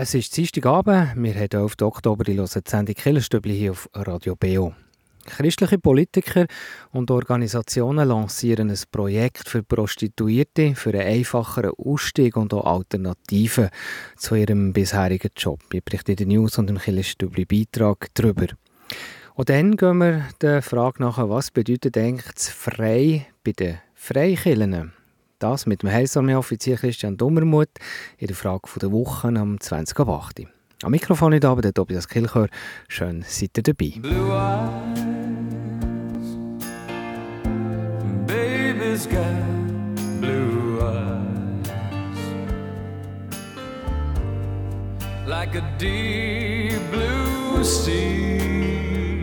Es ist Dienstagabend, wir haben 11. Oktober, die hören die Sendung Killerstübli hier auf Radio BO. Christliche Politiker und Organisationen lancieren ein Projekt für Prostituierte für einen einfacheren Ausstieg und auch Alternativen zu ihrem bisherigen Job. Ich berichte in den News und im Killerstübli Beitrag darüber. Und dann gehen wir der Frage nach, was bedeutet eigentlich Frei bei den Freikillen? Das mit dem Heilsarmee-Offizier Christian Dummermuth in der Frage der Woche am 20.08. Am Mikrofon ist aber der Tobias Kilchör. Schön seid ihr dabei. Blue eyes, baby's got blue eyes Like a deep blue sea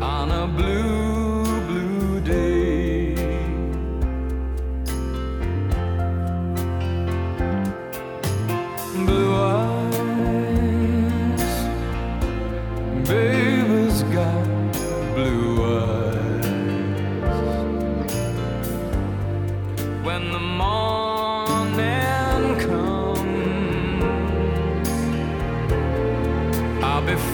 On a blue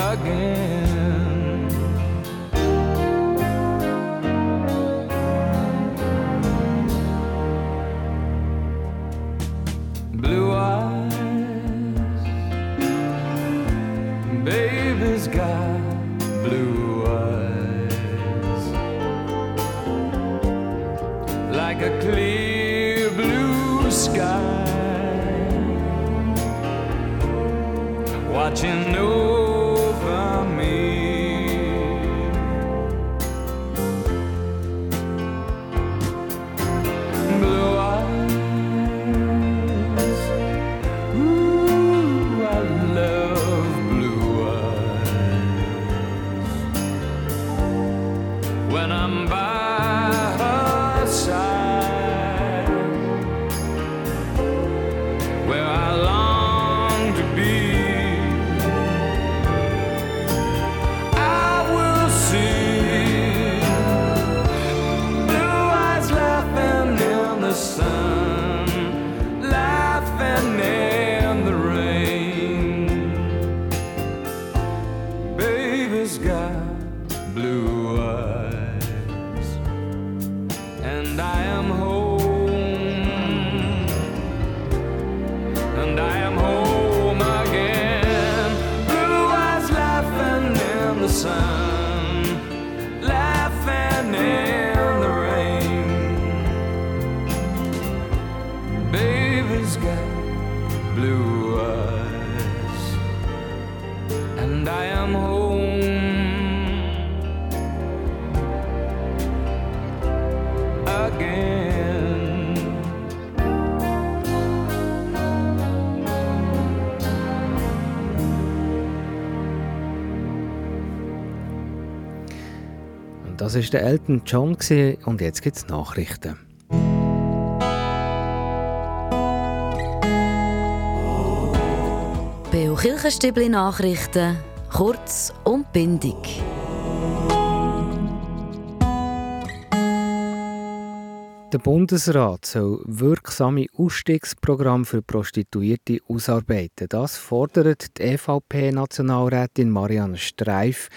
again. Das war der Elton John und jetzt gibt es Nachrichten. Beo Kirchenstübli Nachrichten, kurz und bindig. Der Bundesrat soll wirksame Ausstiegsprogramme für Prostituierte ausarbeiten. Das fordert die EVP-Nationalrätin Marianne Streif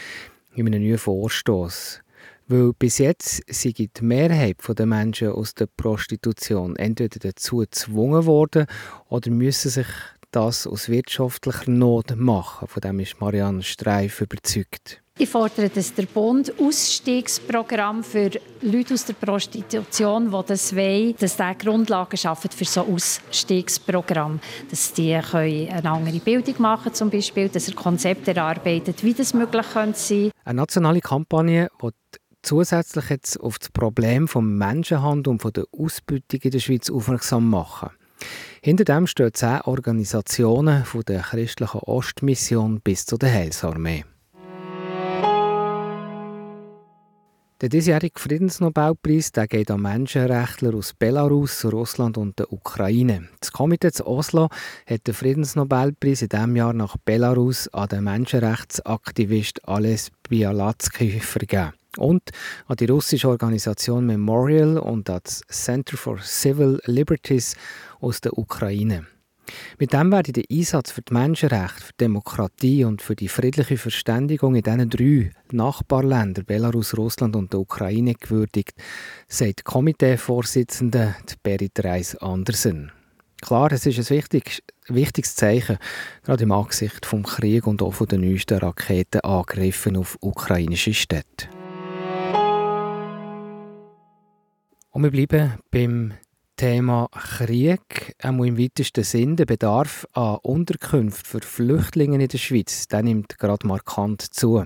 in einem neuen Vorstoß. Weil bis jetzt sei die Mehrheit der Menschen aus der Prostitution entweder dazu gezwungen worden oder müssen sich das aus wirtschaftlicher Not machen. Von dem ist Marianne Streif überzeugt. Ich fordere, dass der Bund Ausstiegsprogramm für Leute aus der Prostitution, die das wollen, dass der Grundlagen schafft für so Ausstiegsprogramm. Dass die können eine andere Bildung machen zum Beispiel, dass er Konzepte erarbeitet, wie das möglich sein könnte. Eine nationale Kampagne, die zusätzlich jetzt auf das Problem vom Menschenhandel und von der Ausbeutung in der Schweiz aufmerksam machen. Hinter dem stehen zehn Organisationen von der christlichen Ostmission bis zu der Heilsarmee. Der diesjährige Friedensnobelpreis der geht an Menschenrechtler aus Belarus, Russland und der Ukraine. Das Komitee zu Oslo hat den Friedensnobelpreis in diesem Jahr nach Belarus an den Menschenrechtsaktivist Ales Bialatsky vergeben und an die russische Organisation Memorial und das Center for Civil Liberties aus der Ukraine. Mit dem werde der Einsatz für die Menschenrechte, für die Demokratie und für die friedliche Verständigung in diesen drei Nachbarländern Belarus, Russland und der Ukraine gewürdigt, sagt Komiteevorsitzende Berit Reis Andersen. Klar, es ist ein wichtiges, wichtiges Zeichen, gerade im Angesicht vom Krieg und auch von den neuesten Raketenangriffen auf ukrainische Städte. Und wir bleiben beim Thema Krieg, auch im weitesten Sinn, der Bedarf an Unterkünften für Flüchtlinge in der Schweiz, der nimmt gerade markant zu.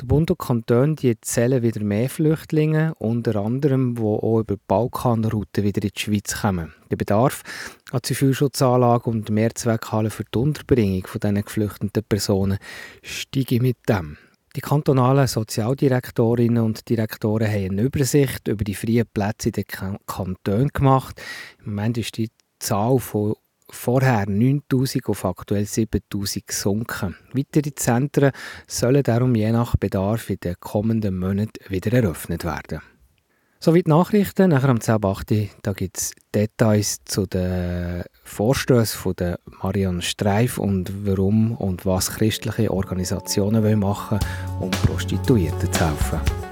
Der Bund und Kanton die zählen wieder mehr Flüchtlinge, unter anderem, die auch über die Balkanroute wieder in die Schweiz kommen. Der Bedarf an Zivilschutzanlagen und Mehrzweckhallen für die Unterbringung von diesen geflüchteten Personen steigt mit dem. Die kantonalen Sozialdirektorinnen und Direktoren haben eine Übersicht über die freien Plätze in den Kantonen gemacht. Im Moment ist die Zahl von vorher 9000 auf aktuell 7000 gesunken. Weitere Zentren sollen darum je nach Bedarf in den kommenden Monaten wieder eröffnet werden. Soweit Nachrichten. Nachher am 10.8. da gibt es Details zu den Vorstößen der Marion Streif und warum und was christliche Organisationen machen wollen, um Prostituierten zu helfen.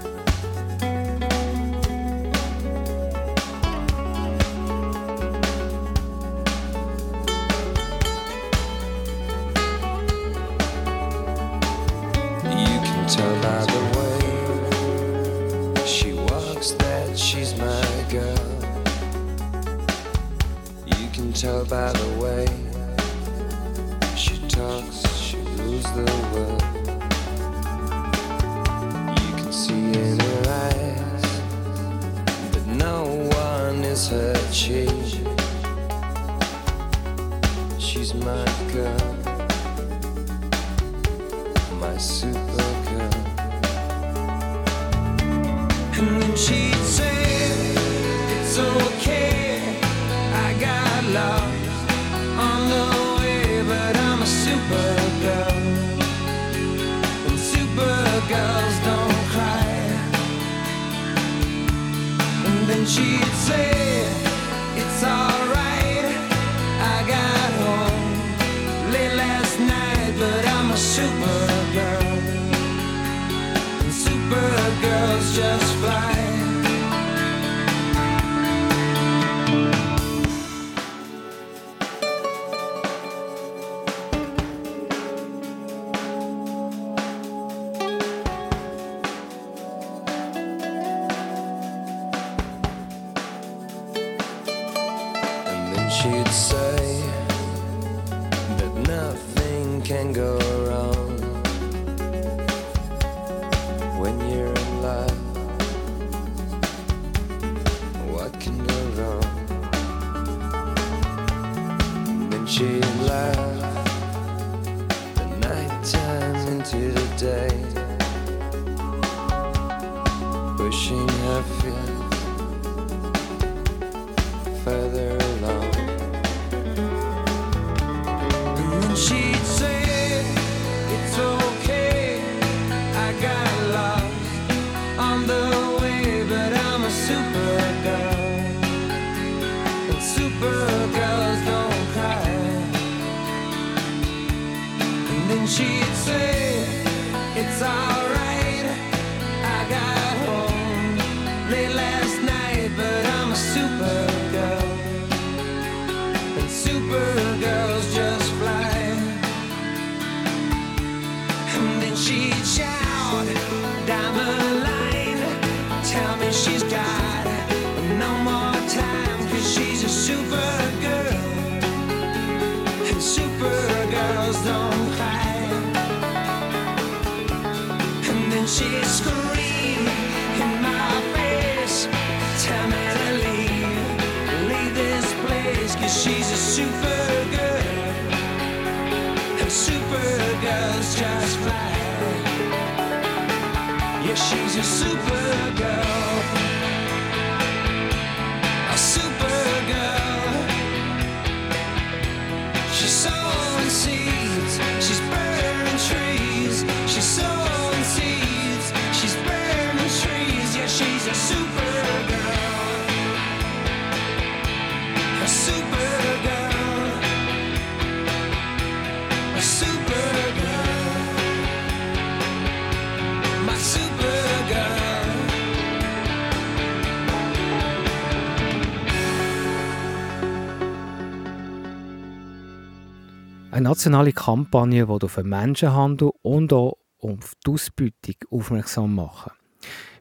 Eine nationale Kampagne, die auf den Menschenhandel und auch auf die Ausbeutung aufmerksam machen.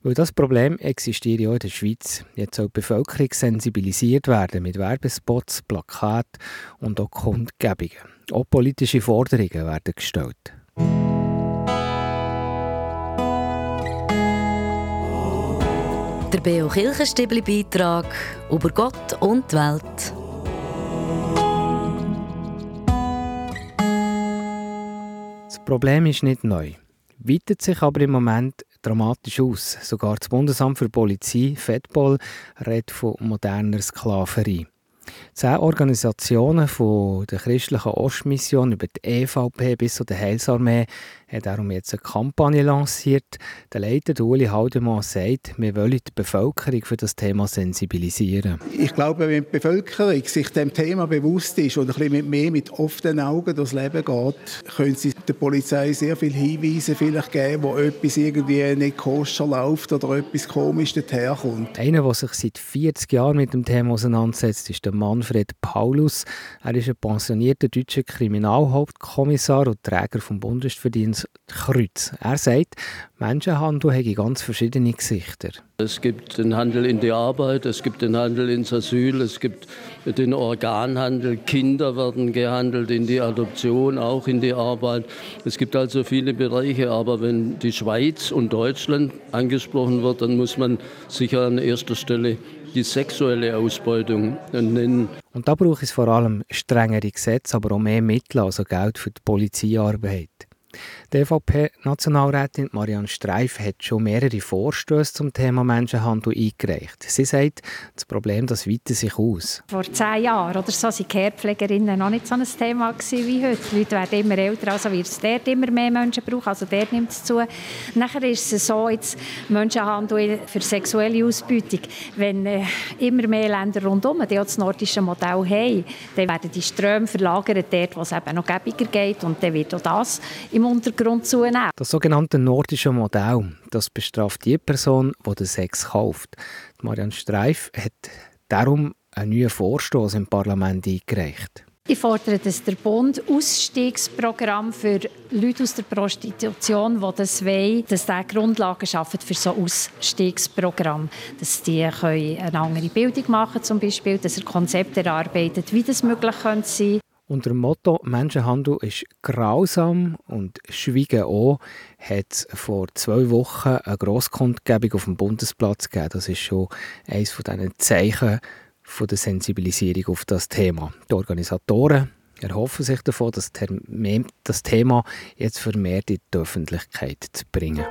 Weil das Problem existiert ja auch in der Schweiz. Jetzt soll die Bevölkerung sensibilisiert werden mit Werbespots, Plakaten und auch Kundgebungen. Auch politische Forderungen werden gestellt. Der Beo Kirchenstibli Beitrag über Gott und die Welt. Das Problem ist nicht neu, weitet sich aber im Moment dramatisch aus. Sogar das Bundesamt für Polizei, FEDPOL, redet von moderner Sklaverei. Zehn Organisationen von der christlichen Ostmission über die EVP bis zu der Heilsarmee haben darum jetzt eine Kampagne lanciert. Der Leiter Uli Haldemann sagt, wir wollen die Bevölkerung für das Thema sensibilisieren. Ich glaube, wenn die Bevölkerung sich dem Thema bewusst ist und ein bisschen mit mehr mit offenen Augen durchs Leben geht, können sie der Polizei sehr viele Hinweise vielleicht geben, wo etwas irgendwie nicht koscher läuft oder etwas komisch daherkommt. Einer, der sich seit 40 Jahren mit dem Thema auseinandersetzt, ist der Manfred Paulus. Er ist ein pensionierter deutscher Kriminalhauptkommissar und Träger vom Bundesverdienst Kreuz. Er sagt, Menschenhandel hätte ganz verschiedene Gesichter. Es gibt den Handel in die Arbeit, es gibt den Handel ins Asyl, es gibt den Organhandel, Kinder werden gehandelt in die Adoption, auch in die Arbeit. Es gibt also viele Bereiche, aber wenn die Schweiz und Deutschland angesprochen wird, dann muss man sicher an erster Stelle die sexuelle Ausbeutung nennen. Und da braucht es vor allem strengere Gesetze, aber auch mehr Mittel, also Geld für die Polizeiarbeit. Die EVP-Nationalrätin Marianne Streif hat schon mehrere Vorstöße zum Thema Menschenhandel eingereicht. Sie sagt, das Problem das weitet sich aus. Vor zehn Jahren oder so waren Care-Pflegerinnen noch nicht so ein Thema wie heute. Die Leute werden immer älter, also wird es dort immer mehr Menschen brauchen, also dort nimmt es zu. Nachher ist es so, jetzt Menschenhandel für sexuelle Ausbeutung. Wenn äh, immer mehr Länder rundherum die das nordische Modell haben, dann werden die Ströme verlagert dort, wo es eben noch gäbiger geht und dann wird auch das im Untergrund zunehmen. Das sogenannte nordische Modell, das bestraft die Person, die den Sex kauft. Die Marianne Streif hat darum einen neuen Vorstoß im Parlament eingereicht. Ich fordere, dass der Bund Ausstiegsprogramm für Leute aus der Prostitution, die das wollen, dass der Grundlagen schafft für so ein Ausstiegsprogramm. Dass die können eine andere Bildung machen zum Beispiel, dass er Konzepte erarbeitet, wie das möglich könnte sein Unter dem Motto «Menschenhandel ist grausam und Schweigen auch» hat es vor zwei Wochen eine Grosskundgebung auf dem Bundesplatz gegeben. Das ist schon eines von diesen Zeichen von der Sensibilisierung auf das Thema. Die Organisatoren erhoffen sich davon, das Thema jetzt vermehrt in die Öffentlichkeit zu bringen.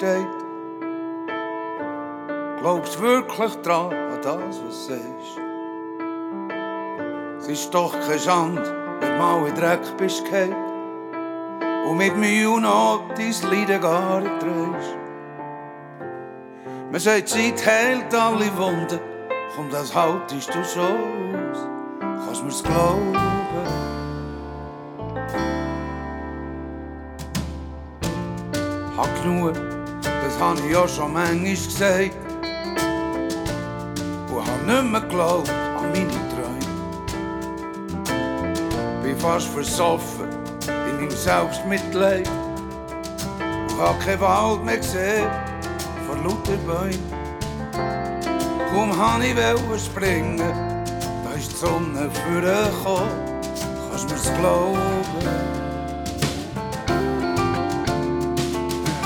Steht. Glaubst wirklich dran an das, was du sagst? Es ist doch keine Schande, wenn du mal in Dreck bist gefallen und mit Mühe und Not dein Leiden gar nicht trägst. Man sagt, Zeit heilt alle Wunden, komm, das haltest du schon aus. Kannst mir's glauben? Das hab ich ja schon manchmal gesagt. Und hab nicht mehr geglaubt an meine Träume. Bin fast versoffen in meinem Selbstmitleid. Und hab keinen Wald mehr gesehen vor lauter Bäumen. Kaum han ich wollte springen, da ist die Sonne vorgekommen. Kannst mir's glauben?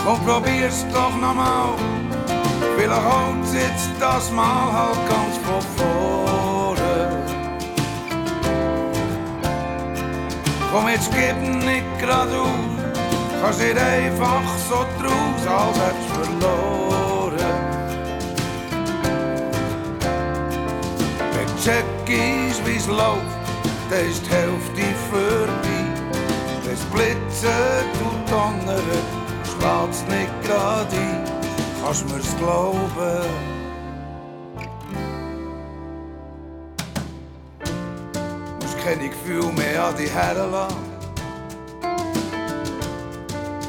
Komm, probier's doch nochmal. Vielleicht holt jetzt das Mal halt ganz von vorne. Komm, jetzt gib nicht grad auf. Kannst nicht einfach so draus, als hättest verloren. Wenn check ist, wie's läuft, dann ist die Hälfte vorbei. Wenn's blitzet und donnert, schlägt's nicht grad ein. Kannst mir's glauben? Musst keine Gefühl mehr an dich herlassen.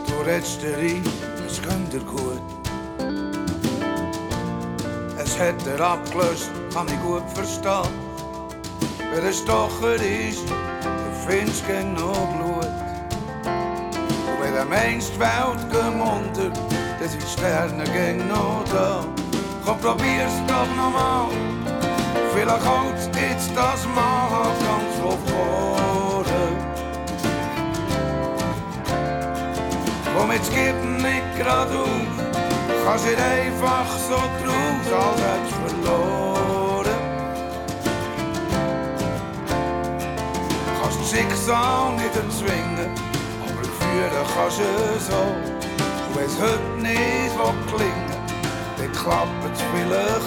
Du redest dir ein, es geht dir gut. Es hat er abgelöst, kann ich gut verstehen. Wer ein Stocher ist, der findest gern noch Blut. Und wenn er meinst, die Welt geht unter, dann sind die Sterne gern noch da. Komm, probier's doch nochmal. Vielleicht holt jetzt das Mal halt ganz von vorne. Komm, jetzt gib nicht grad auf. Kannst nicht einfach so draus, als hättest verloren. Kannst das Schicksal nicht erzwingen, aber führen kannst du so. Und wenn es heute nicht will klingen dann klappt es vielleicht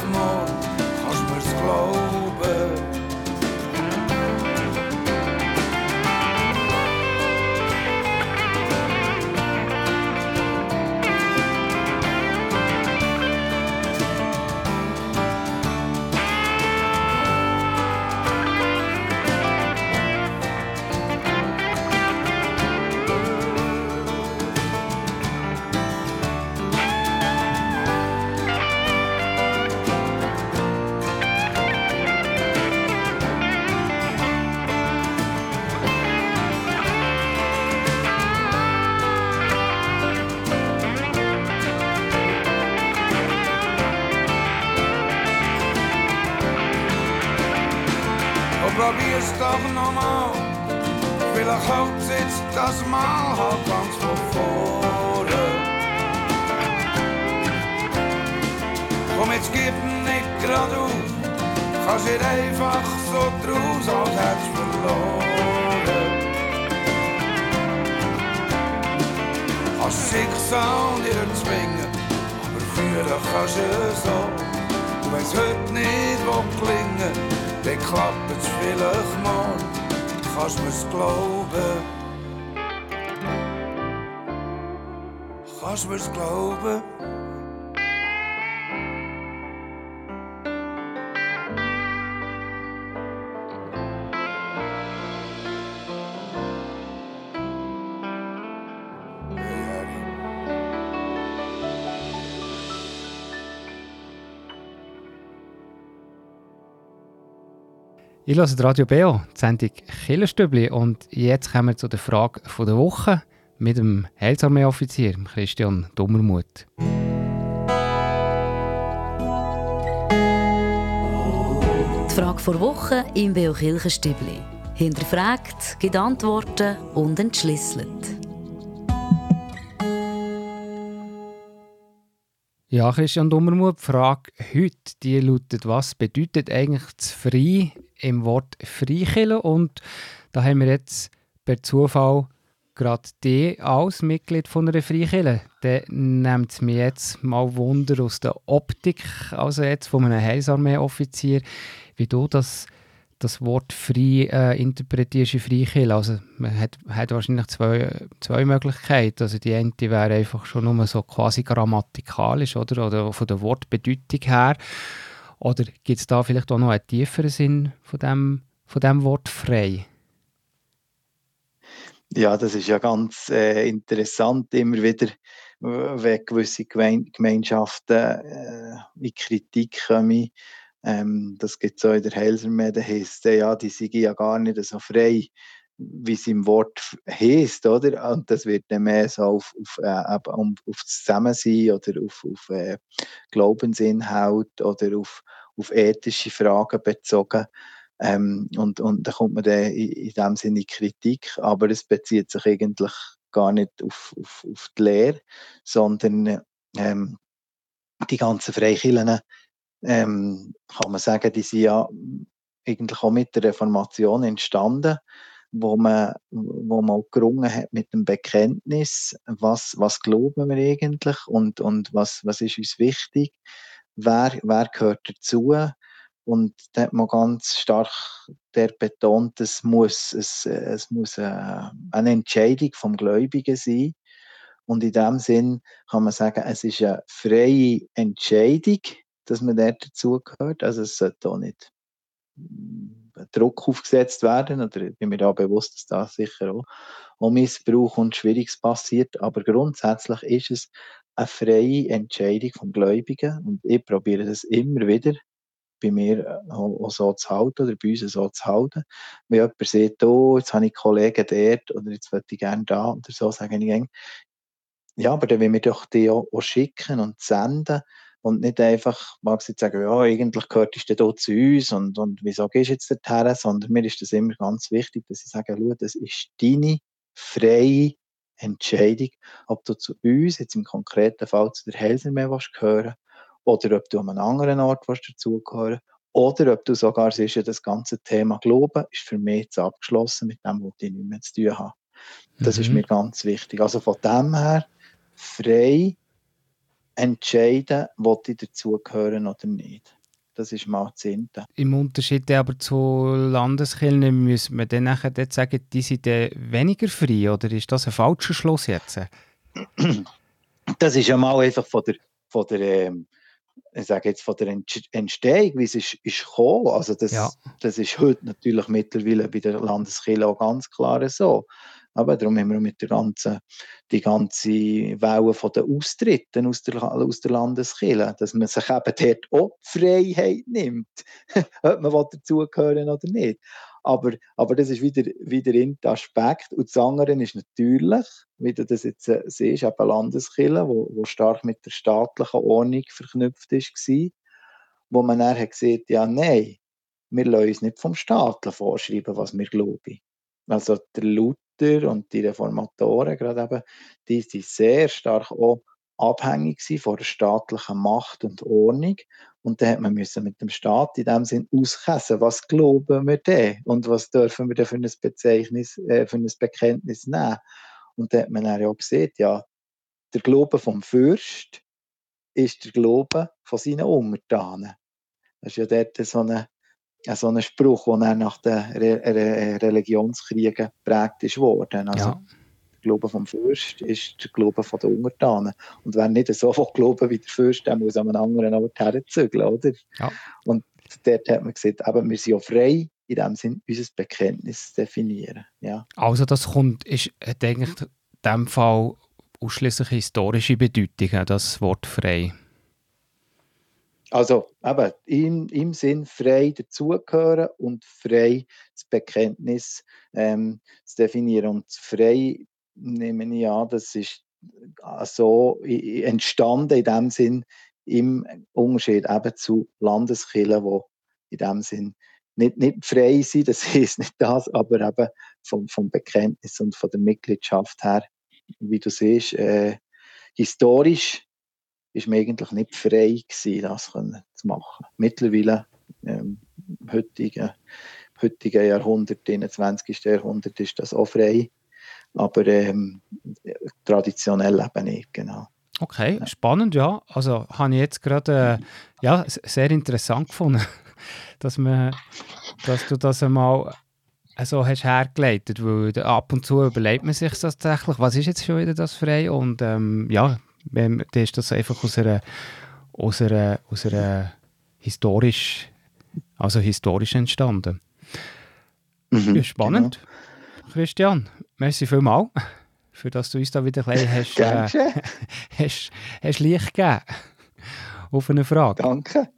dann klappt es vielleicht morgen. Kannst mir's glauben? Kannst mir's glauben? Ich höre Radio BO, die Sendung Killerstübli und jetzt kommen wir zu der Frage der Woche mit dem Heilsarmee-Offizier Christian Dummermuth. Die Frage vor Woche im Beo Kirchenstübli. Hinterfragt, gibt Antworten und entschlüsselt. Ja, Christian Dummermuth, die Frage heute die lautet, was bedeutet eigentlich das Frei im Wort Freikirche? Und da haben wir jetzt per Zufall gerade die als Mitglied von einer Freikirche. Der nimmt es mir jetzt mal Wunder aus der Optik, also jetzt von einem Heilsarmee-Offizier, wie du das, das Wort frei äh, interpretierst in Freikirche. Also man hat, hat wahrscheinlich zwei, zwei Möglichkeiten. Also die eine wäre einfach schon nur so quasi grammatikalisch oder, oder von der Wortbedeutung her. Oder gibt es da vielleicht auch noch einen tieferen Sinn von dem, von dem Wort frei? Ja, das ist ja ganz äh, interessant, immer wieder, w- wenn gewisse Gemein Gemeinschaften äh, in Kritik kommen. Ähm, das gibt es auch in der Heilsarmee, da heisst ja, die sind ja gar nicht so frei. wie es im Wort heisst, oder? Und das wird dann mehr so auf, auf, äh, um, auf das Zusammensein oder auf, auf äh, Glaubensinhalt oder auf, auf ethische Fragen bezogen. Ähm, und, und da kommt man dann in, in dem Sinne Kritik, aber es bezieht sich eigentlich gar nicht auf, auf, auf die Lehre, sondern ähm, die ganzen Freikirchen, ähm, kann man sagen, die sind ja eigentlich auch mit der Reformation entstanden, wo man, wo man gerungen hat mit dem Bekenntnis, was, was glauben wir eigentlich und, und was, was ist uns wichtig, wer, wer gehört dazu. Und da hat man ganz stark der betont, es muss, es, es muss äh, eine Entscheidung vom Gläubigen sein. Und in dem Sinn kann man sagen, es ist eine freie Entscheidung, dass man dort dazugehört. Also es sollte auch nicht Druck aufgesetzt werden. Oder ich bin mir da bewusst, dass da sicher auch, auch Missbrauch und Schwieriges passiert. Aber grundsätzlich ist es eine freie Entscheidung vom Gläubigen. Und ich probiere das immer wieder bei mir auch, auch so zu halten oder bei uns so zu halten. Wenn jemand sagt, oh, jetzt habe ich Kollegen dort oder jetzt würde ich gerne da oder so, sage ich ja, aber dann will wir doch die auch, auch schicken und senden und nicht einfach, mag jetzt sagen, ja, eigentlich gehört es hier zu uns und, und wieso gehst du jetzt dorthin, sondern mir ist das immer ganz wichtig, dass ich sage, schau, das ist deine freie Entscheidung, ob du zu uns, jetzt im konkreten Fall zu der Helsermeer gehören oder ob du an einem anderen Ort dazugehören oder ob du sogar siehst, ja, das ganze Thema Glauben ist für mich jetzt abgeschlossen mit dem, was ich nicht mehr zu tun habe. Das mhm. ist mir ganz wichtig. Also von dem her frei entscheiden, ob ich dazugehören oder nicht. Das ist mal das Zehnte. Im Unterschied aber zu Landeskirchen müssen wir dann nachher dort sagen, die sind dann weniger frei oder ist das ein falscher Schluss jetzt? Das ist ja mal einfach von der, von der ähm, ich sage jetzt von der Entstehung, wie es ist, ist gekommen. Also das, ja. das ist heute natürlich mittlerweile bei der Landeskirche auch ganz klar so. Aber darum haben wir mit der ganzen, die ganze Welle von den Austritten aus der, aus der Landeskirche, dass man sich eben dort auch Freiheit nimmt, ob man dazugehören oder nicht. Aber, aber das ist wieder, wieder in der Aspekt. Und das andere ist natürlich, wie du das jetzt äh, siehst, eben Landeskirche, wo, wo stark mit der staatlichen Ordnung verknüpft war, wo man dann hat gesehen, ja, nein, wir lassen uns nicht vom Staat vorschreiben, was wir glauben. Also der Luther und die Reformatoren, gerade eben, die sind sehr stark auch abhängig von der staatlichen Macht und Ordnung. Und dann hat man müssen mit dem Staat in dem Sinn auskäsen, was glauben wir denn und was dürfen wir denn für ein, Bezeichnis, äh, für ein Bekenntnis nehmen. Und dann hat man dann ja auch gesehen, ja, der Glaube vom Fürst ist der Glaube von seinen Untertanen. Das ist ja dort so ein so ein Spruch, der nach den Re Re Religionskriegen geprägt ist worden. Also, ja. Der Glaube vom Fürst ist der Glaube der Untertanen. Und wer nicht so viel glauben wie der Fürst, der muss an einem anderen Ort herzügeln, oder? Ja. Und dort hat man gesagt, eben, wir sind ja frei, in dem Sinn unser Bekenntnis zu definieren. Ja. Also das kommt, ist, hat eigentlich in diesem Fall ausschließlich historische Bedeutung, das Wort frei. Also eben im, im Sinn frei dazugehören und frei das Bekenntnis ähm, zu definieren. Und frei nehme ich an, das ist so entstanden in dem Sinn im Unterschied eben zu Landeskirchen, wo in dem Sinn nicht, nicht frei sind, das ist nicht das, aber eben vom, vom Bekenntnis und von der Mitgliedschaft her, wie du siehst, äh, historisch ist man eigentlich nicht frei gewesen, das zu machen. Mittlerweile, ähm, im heutigen, heutigen Jahrhundert, im 20. Jahrhundert, ist das auch frei, aber ähm, traditionell eben nicht, genau. Okay, spannend, ja. Also habe ich jetzt gerade äh, ja, sehr interessant gefunden, dass, man, dass du das einmal so hast hergeleitet, weil ab und zu überlegt man sich das tatsächlich, was ist jetzt schon wieder das frei und ähm, ja, dann ist das einfach aus einer, aus einer, aus einer historisch, also historisch entstanden. Mhm, spannend. Genau. Christian, merci vielmals, für dass du uns da wieder ein bisschen hast, äh, hast, hast Licht gegeben auf eine Frage. Danke.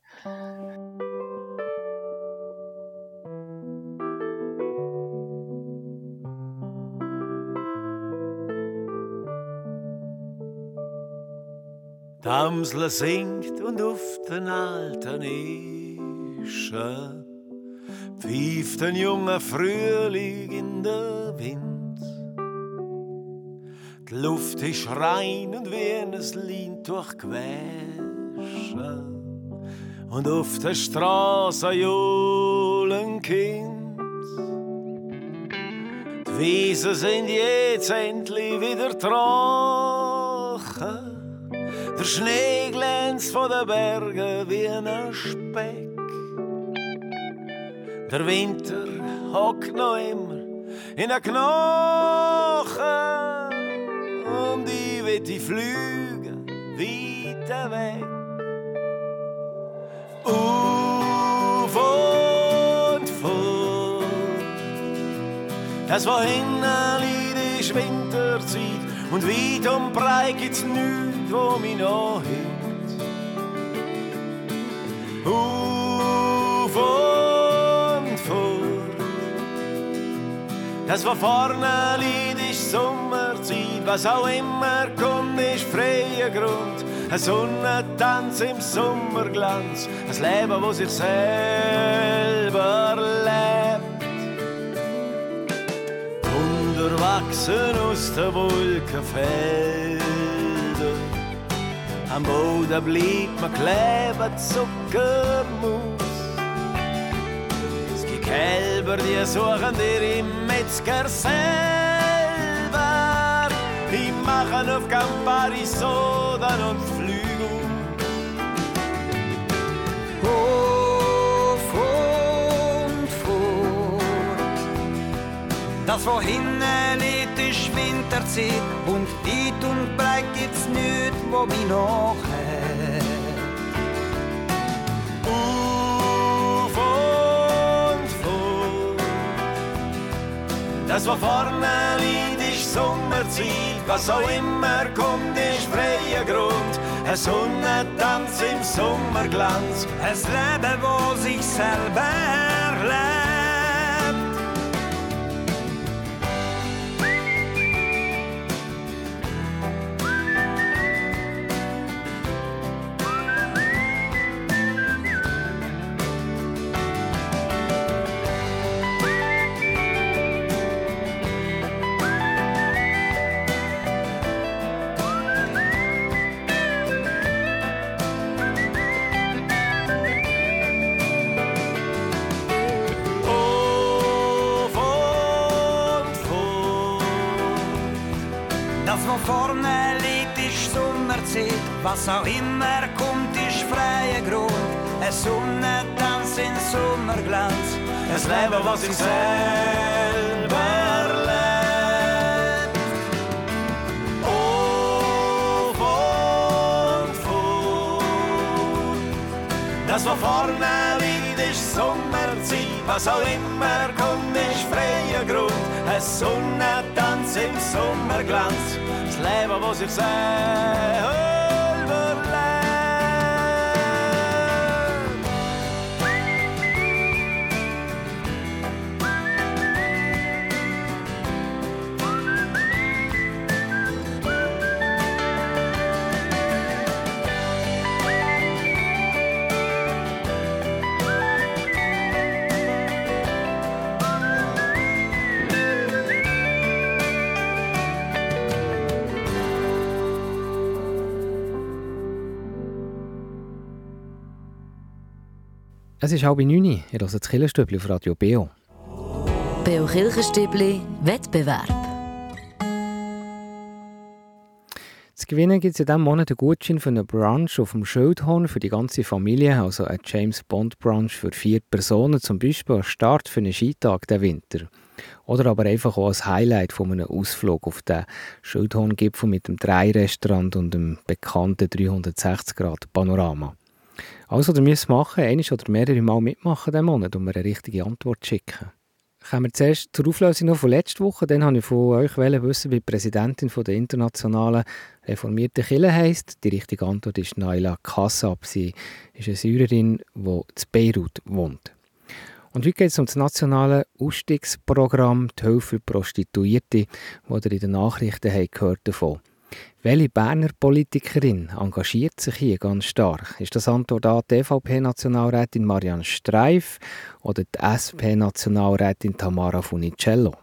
Amsel singt und auf den alten Ischen pfeift ein junger Frühling in der Wind. Die Luft ist rein und wie ein Lein durchgewaschen. Und auf der Straße johlen Kind. Die Wiesen sind jetzt endlich wieder trocken. Der Schnee glänzt von den Bergen wie ein Speck. Der Winter hockt noch immer in den Knochen. Und ich will die Flüge weiter weg. Auf und fort. Das, was hinten liegt, ist Winterzeit. Und weit und breit gibt's nichts, wo mich noch hält. Auf und fort. Das, was vorne liegt, ist Sommerzeit. Was auch immer kommt, ist freier Grund. Ein Sonnentanz im Sommerglanz. Ein Leben, wo sich selber wachsen aus den Wolkenfeldern. Am Boden bleibt man kleben, Zuckermus. Es gibt Kälber, die suchen dir im Metzger selber. Die machen auf Campari Soda und Flügel. Hof Das, liegt, ist Winterzeit und weit und breit gibt's nichts, wo mich noch hält. Auf und fort. Das, was vorne liegt, ist Sommerzeit. Was auch immer kommt, ist freier Grund. Ein Sonnentanz im Sommerglanz. Ein Leben, wo sich selber lebt. Auch immer kommt, ist freier Grund. Ein Sonnentanz in Sommerglanz. Ein Leben, was sich selber lebt. Auf und fort. Das, was vorne liegt, ist Sommerzeit. Was auch immer kommt, ist freier Grund. Ein Sonnentanz im Sommerglanz. Das Leben, was sich selber Es ist halb neun. Ihr hört das Killerstübli auf Radio Beo. Beo Kirchenstübli Wettbewerb. Zu gewinnen gibt es in diesem Monat einen Gutschein für einen Brunch auf dem Schildhorn für die ganze Familie, also ein James Bond Brunch für vier Personen, zum Beispiel als Start für einen Skitag den Winter. Oder aber einfach auch als Highlight von einem Ausflug auf den Schildhorngipfel mit dem Drei-Restaurant und dem bekannten 360-Grad-Panorama. Also, ihr müsst machen, eines oder mehrere Mal mitmachen diesen Monat, um mir eine richtige Antwort schicken. Kommen wir zuerst zur Auflösung noch von letzter Woche. Dann wollte ich von euch wissen, wie die Präsidentin der internationalen reformierten Kirche heisst. Die richtige Antwort ist Naila Kassab. Sie ist eine Syrerin, die in Beirut wohnt. Und heute geht es um das nationale Ausstiegsprogramm «Die Hilfe für Prostituierte», das ihr in den Nachrichten habt gehört davon Welche Berner Politikerin engagiert sich hier ganz stark? Ist das Antwort A die EVP-Nationalrätin Marianne Streif oder die SP-Nationalrätin Tamara Funicello?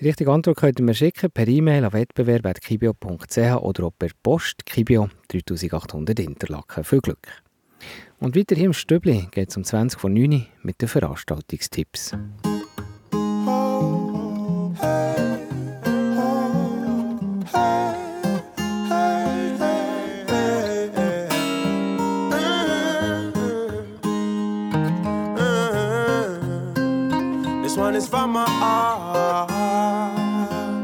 Die richtige Antwort könnt ihr mir schicken per E-Mail an wettbewerb.kibio.ch oder auch per Post Kibio 3800 Interlaken. Viel Glück! Und weiter hier im Stübli geht es um 20 vor 9 Uhr mit den Veranstaltungstipps. One is from my heart.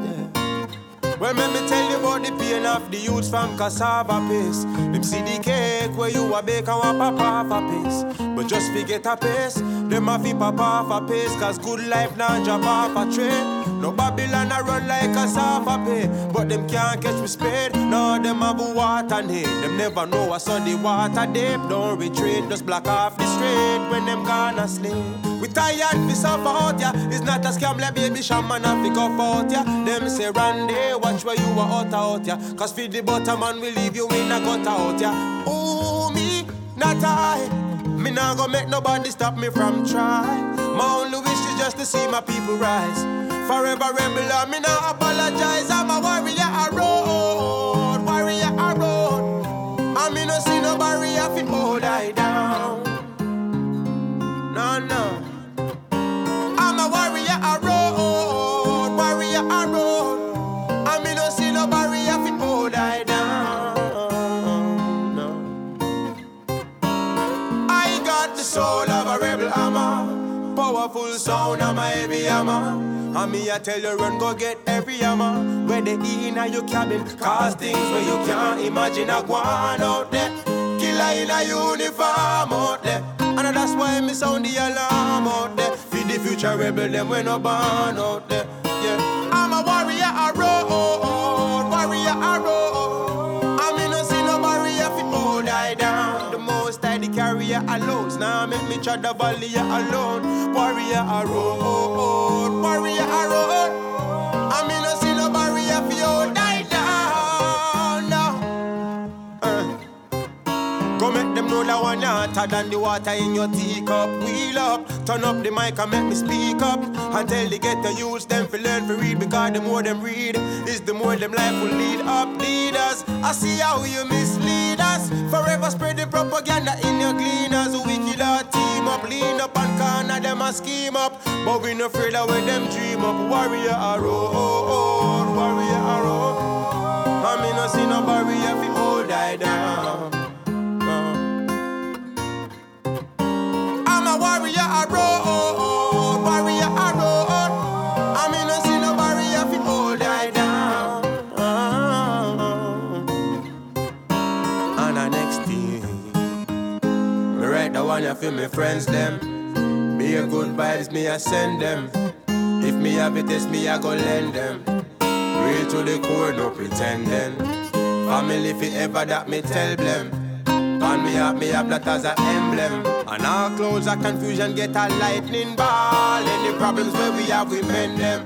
Yeah. Well, let me tell you about the pain of the youths from cassava paste. Them see the cake where you a bake and want pop off a piece. But just forget a pace. Them a fi pop off a. Cause good life now drop off a tray. No Babylon a run like a pay. But them can't catch me spade. No, them have a water need. Them never know what's on the water deep. Don't retreat, just block off the street when them gonna sleep. We tired, we suffer out, yeah. It's not a scam, like baby shaman, I fi cuff out, yeah. Them say, Randy, watch where you are out, out, yeah. Cause feed the bottom man, we leave you in a gutter out, yeah. Ooh, me, not I. Me not gonna make nobody stop me from try. My only wish is just to see my people rise. Forever rebel, I me not apologize. I'm a warrior, a sound of my heavy hammer. And me I tell you run go get every hammer Where they in a your cabin Cause things where you can't imagine a one out there. Killer in a uniform out there. And that's why me sound the alarm out there. For the future rebel them when no born out there alone Now make me try the valley alone Warrior a road Warrior a road I me no see no barrier fi hold I down no. uh. Go make them know that one hotter than the water in your teacup. Wheel up, turn up the mic and make me speak up. And tell the get the use them for learn for read because the more them read is the more them life will lead up leaders. I see how you mislead Forever spreading propaganda in your cleaners. Wicked heart team up, lean up and corner them a scheme up. But we no afraid of when them dream up. Warrior a road, warrior a road. I mean, no see no barrier fi hold I down. Friends them. Be a good vibes, me I send them. If me have it, it's me I go lend them. Real to the core, no pretending. Family fi ever that me tell them. On me up, me have that as an emblem. And our clothes are confusion, get a lightning ball. Any problems where we have, we mend them.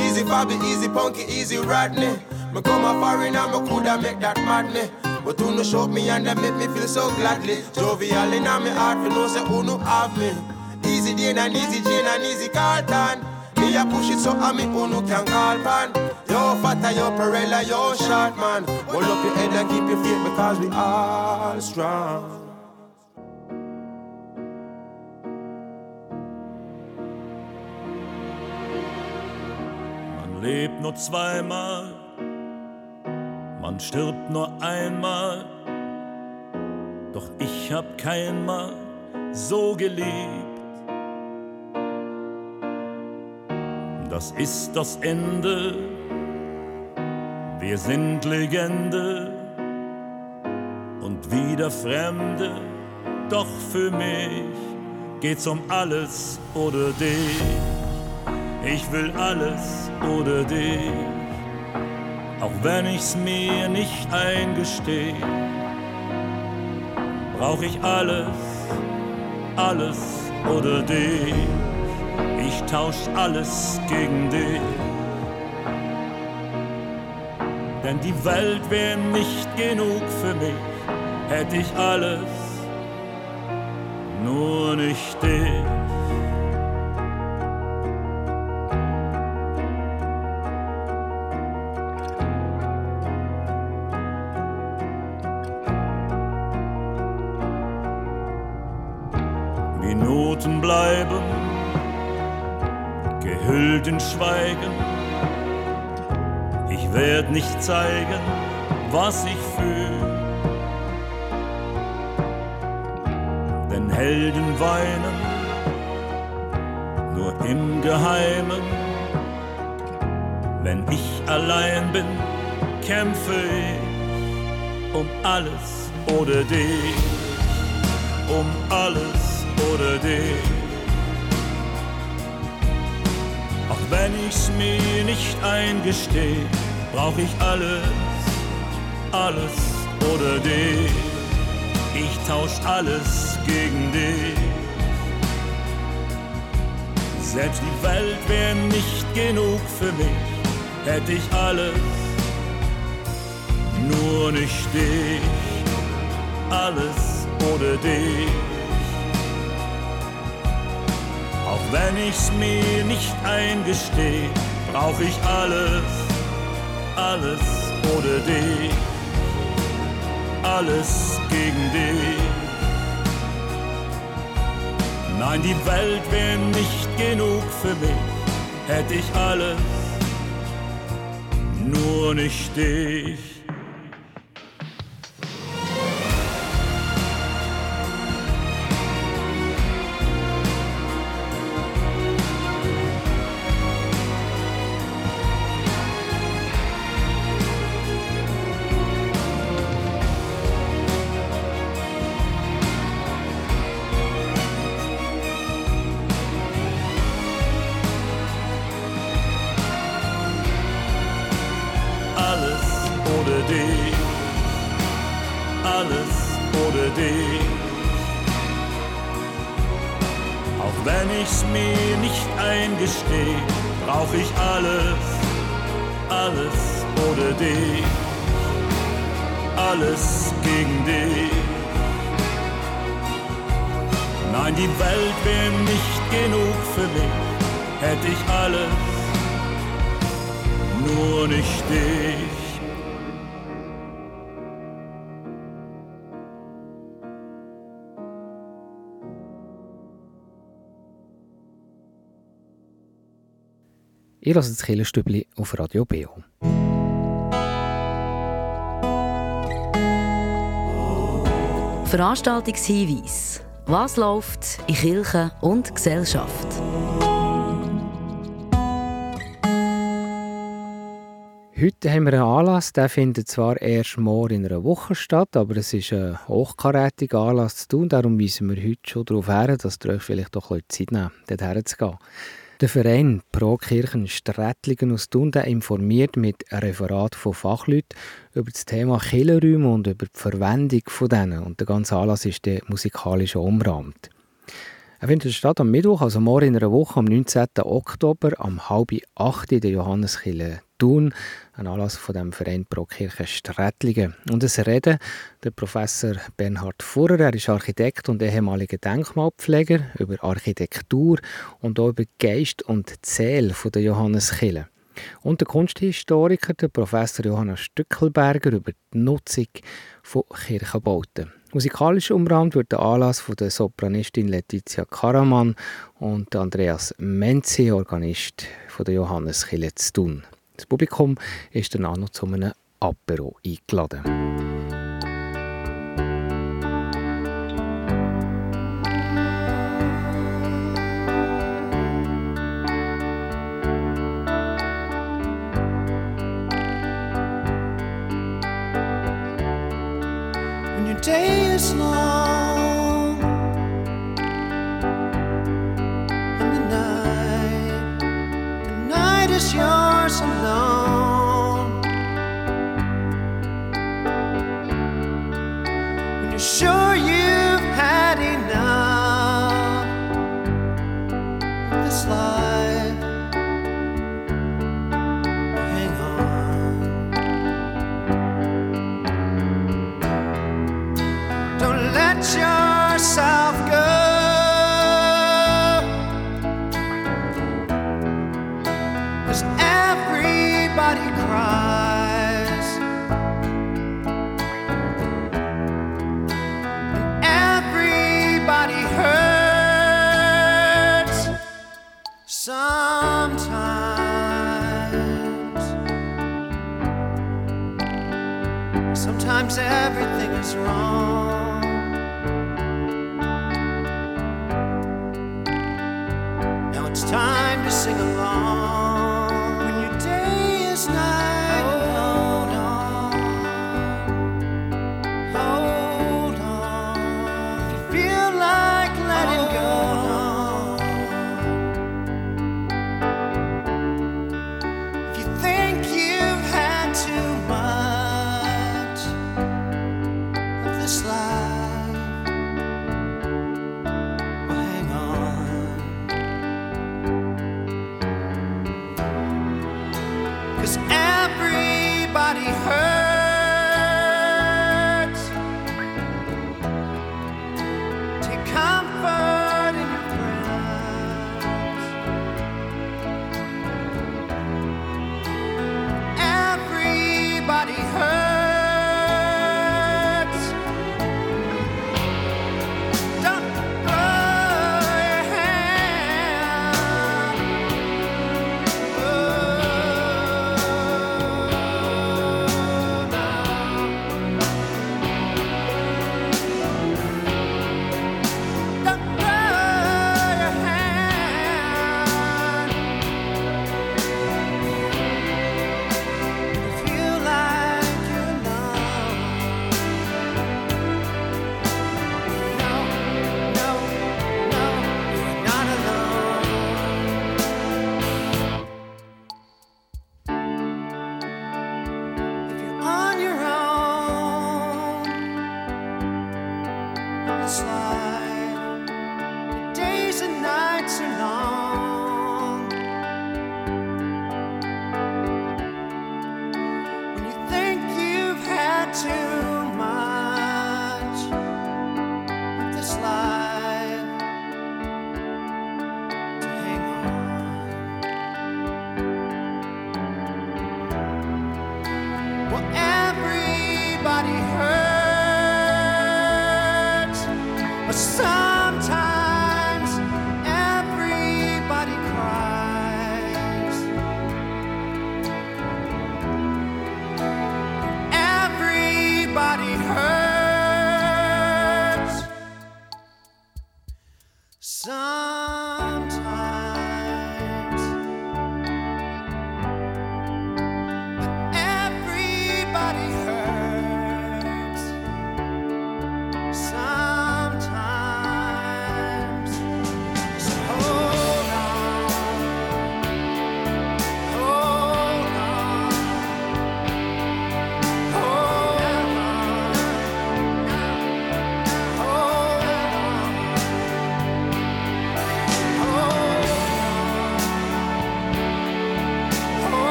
Easy Fabi, easy Punky, easy Rodney. Me come a foreign and me coulda make that madness. But who no show me and that make me feel so gladly. Jovial in me heart, for no say who no have me. Easy Jane and easy Jane and easy Carlton. Me a push it so I me who no can call pan. Yo fatter, yo Perella, yo short man. Hold up your head and keep your faith because we all strong. Man lebt nur zweimal, man stirbt nur einmal. Doch ich hab keinmal so geliebt. Das ist das Ende, wir sind Legende und wieder Fremde. Doch für mich geht's um alles oder dich. Ich will alles oder dich, auch wenn ich's mir nicht eingesteh. Brauch ich alles, alles oder dich. Ich tausch alles gegen dich. denn die Welt wäre nicht genug für mich, hätte ich alles, nur nicht dich. Zeigen, was ich fühl. Denn Helden weinen nur im Geheimen. Wenn ich allein bin, kämpfe ich um alles oder dich, um alles oder dich. Auch wenn ich's mir nicht eingesteh, brauch ich alles, alles oder dich. Ich tausch alles gegen dich. Selbst die Welt wär nicht genug für mich, hätte ich alles, nur nicht dich. Alles oder dich. Auch wenn ich's mir nicht eingesteh, brauch ich alles, alles oder dich. Alles gegen dich. Nein, die Welt wär nicht genug für mich, hätte ich alles, nur nicht dich. Ihr hört das Killerstübli auf Radio Beo. Veranstaltungshinweis. Was läuft in Kirche und Gesellschaft? Heute haben wir einen Anlass, der findet zwar erst morgen in einer Woche statt, aber es ist ein hochkarätiger Anlass zu tun. Darum weisen wir heute schon darauf her, dass ihr euch vielleicht doch Zeit nehmen dort herzugehen. Der Verein Pro Kirchen Strätlingen aus Thun der informiert mit einem Referat von Fachleuten über das Thema Killerräume und über die Verwendung von denen. Und der ganze Anlass ist dann musikalisch umrahmt. Er findet statt am Mittwoch, also morgen in einer Woche, am 19. Oktober, am halb acht in der Johanneskirche Thun. Ein Anlass von dem Verein Pro Kirche Strätlingen. Und es reden der Professor Bernhard Furrer, er ist Architekt und ehemaliger Denkmalpfleger, über Architektur und auch über Geist und Zähl von der Johanneskirche. Und der Kunsthistoriker, der Professor Johanna Stückelberger, über die Nutzung von Kirchenbauten. Musikalisch umrahmt wird der Anlass von der Sopranistin Letizia Karaman und Andreas Menzi, Organist von der Johanneskirche zu tun. Das Publikum ist dann auch noch zu einem Apero eingeladen. is long the night, is yours.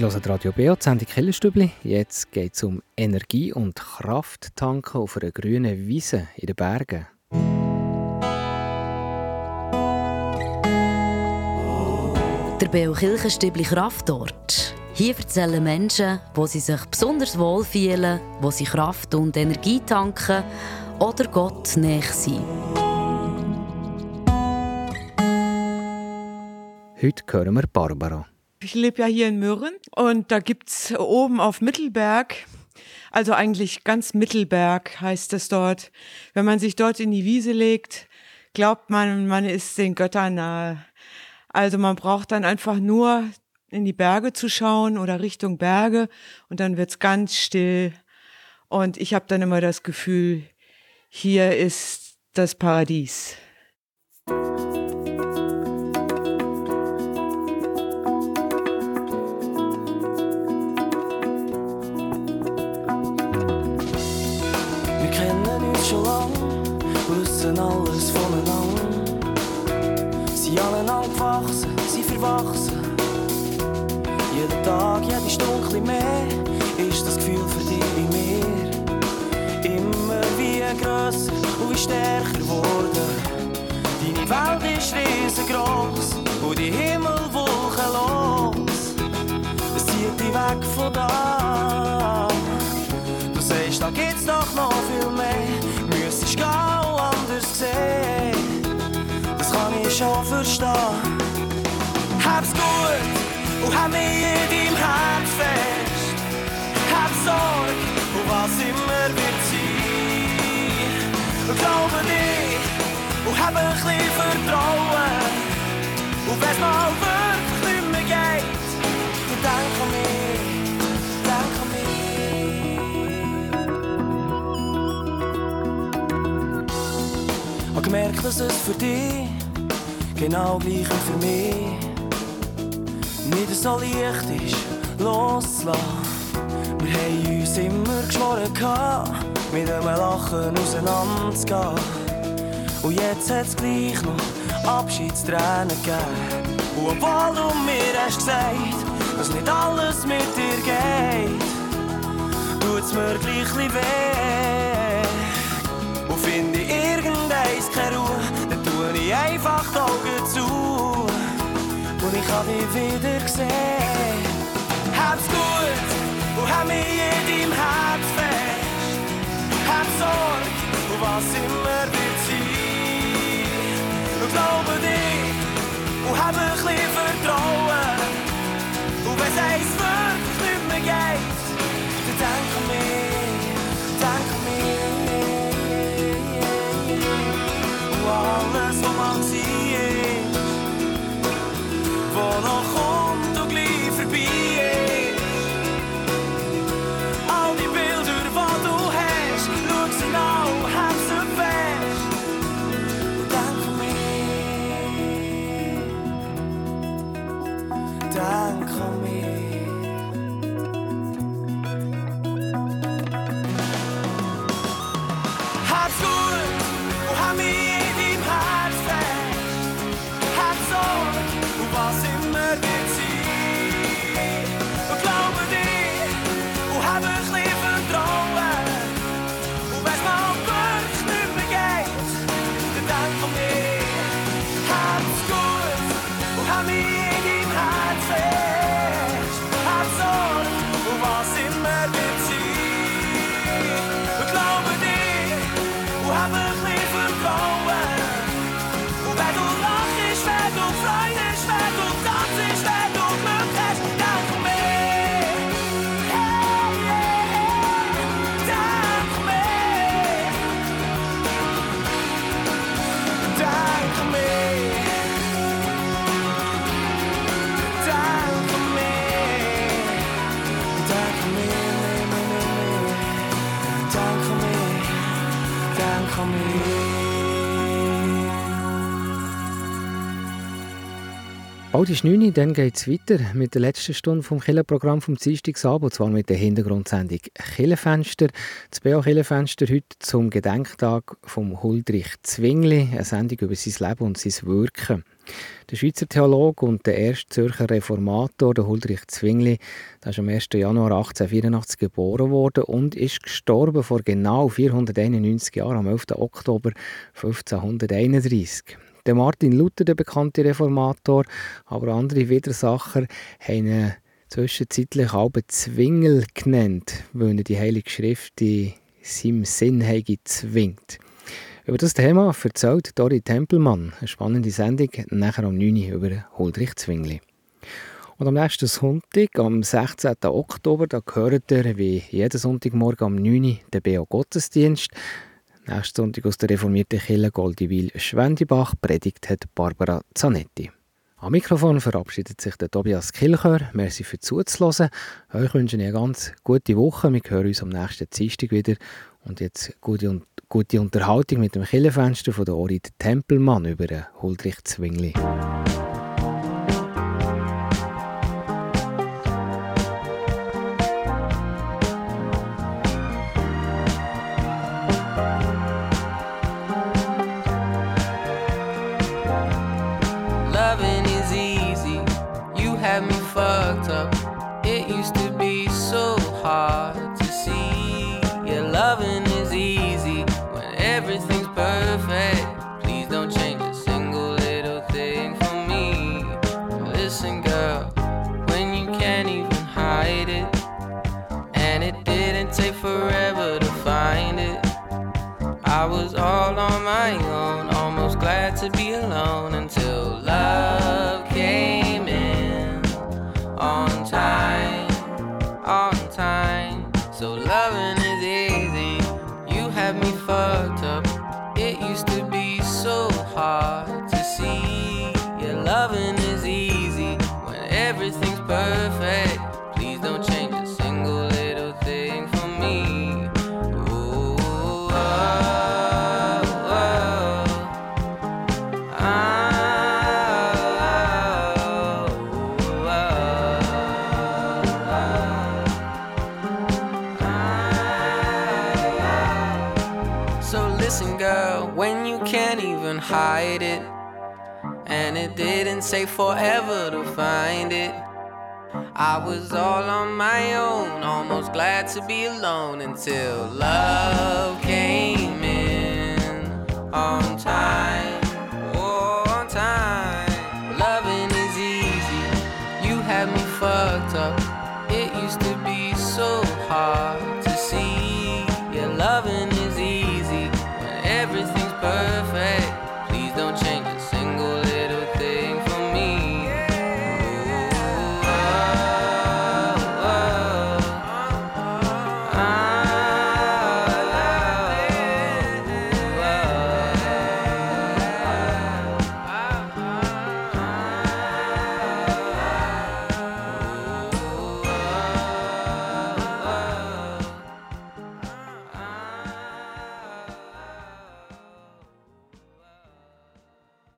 Ich höre die Radio BO, die Sendung Killerstübli. Jetzt geht es um Energie und Kraft tanken auf einer grünen Wiese in den Bergen. Der Beo Kirchenstübli Kraftort. Hier erzählen Menschen, wo sie sich besonders wohl fühlen, wo sie Kraft und Energie tanken oder Gott näher sind. Heute hören wir Barbara. Ich lebe ja hier in Mürren und da gibt's oben auf Mittelberg, also eigentlich ganz Mittelberg heißt es dort. Wenn man sich dort in die Wiese legt, glaubt man, man ist den Göttern nahe. Also man braucht dann einfach nur in die Berge zu schauen oder Richtung Berge und dann wird's ganz still. Und ich habe dann immer das Gefühl, hier ist das Paradies. Wissen alles voneinander. Sie aneinander gewachsen, sie verwachsen. Jeden Tag, jede Stunde ein mehr, ist das Gefühl für dich in mir. Immer wie grösser und wie stärker geworden. Deine Welt ist riesengroß und die Himmel wolkenlos. Es zieht dich weg von da. Kann ich verstehen. Hab's gut und hab mich in deinem Herz fest. Hab Sorge und was immer wird sein. Glaube dich und hab ein bisschen Vertrauen. Und wenn's mal wirklich nicht mehr geht, dann denk an mich, denk an mich. Hab gemerkt, dass es für dich genau gleich wie für mich nicht so leicht ist, loszulassen. Wir haben uns immer geschworen, mit einem Lachen auseinanderzugehen. Und jetzt hat's gleich noch Abschiedstränen gegeben. Und obwohl du mir hast gesagt, dass nicht alles mit dir geht, tut's mir gleich weh. Und finde irgendeins keine Ruhe, einfach die Augen zu. Und ich hab dich wieder gesehen. Hab's gut und hab mich in deinem Herz fest. Hab Sorge und was immer wird sein. Und glaube dich und hab ein bisschen Vertrauen. Und wenn's eins wirklich mich. Denk an mich. Bald ist 9 Uhr, dann geht es weiter mit der letzten Stunde vom Killerprogramm vom Dienstagsabend, und zwar mit der Hintergrundsendung Killenfenster. Das BO Killenfenster heute zum Gedenktag vom Huldrych Zwingli, eine Sendung über sein Leben und sein Wirken. Der Schweizer Theologe und der erste Zürcher Reformator, der Huldrych Zwingli, der ist am 1. Januar 1884 geboren worden und ist gestorben vor genau 491 Jahren, am 11. Oktober 1531. Der Martin Luther, der bekannte Reformator, aber andere Widersacher haben ihn zwischenzeitlich auch Zwingel genannt, weil er die Heilige Schrift in seinem Sinn habe zwingt. Über das Thema erzählt Dori Tempelmann, eine spannende Sendung, nachher um 9 Uhr über Huldrych Zwingli. Und am nächsten Sonntag, am 16. Oktober, da gehört ihr wie jeden Sonntagmorgen um 9 Uhr den BO Gottesdienst. Nächsten Sonntag aus der reformierten Kirche Goldivil-Schwendibach predigt hat Barbara Zanetti. Am Mikrofon verabschiedet sich der Tobias Kilchör. Merci für zuzuhören. Euch wünsche ich eine ganz gute Woche. Wir hören uns am nächsten Dienstag wieder. Und jetzt gute, gute Unterhaltung mit dem Kirchenfenster von der Orit Tempelmann über den Huldrych Zwingli. So loving is easy. You have me fucked up. It used to didn't take forever to find it. I was all on my own, almost glad to be alone until love came in on time. Oh, on time. Loving is easy. You had me fucked up. It used to be so hard to see. Yeah, loving is easy when everything's perfect.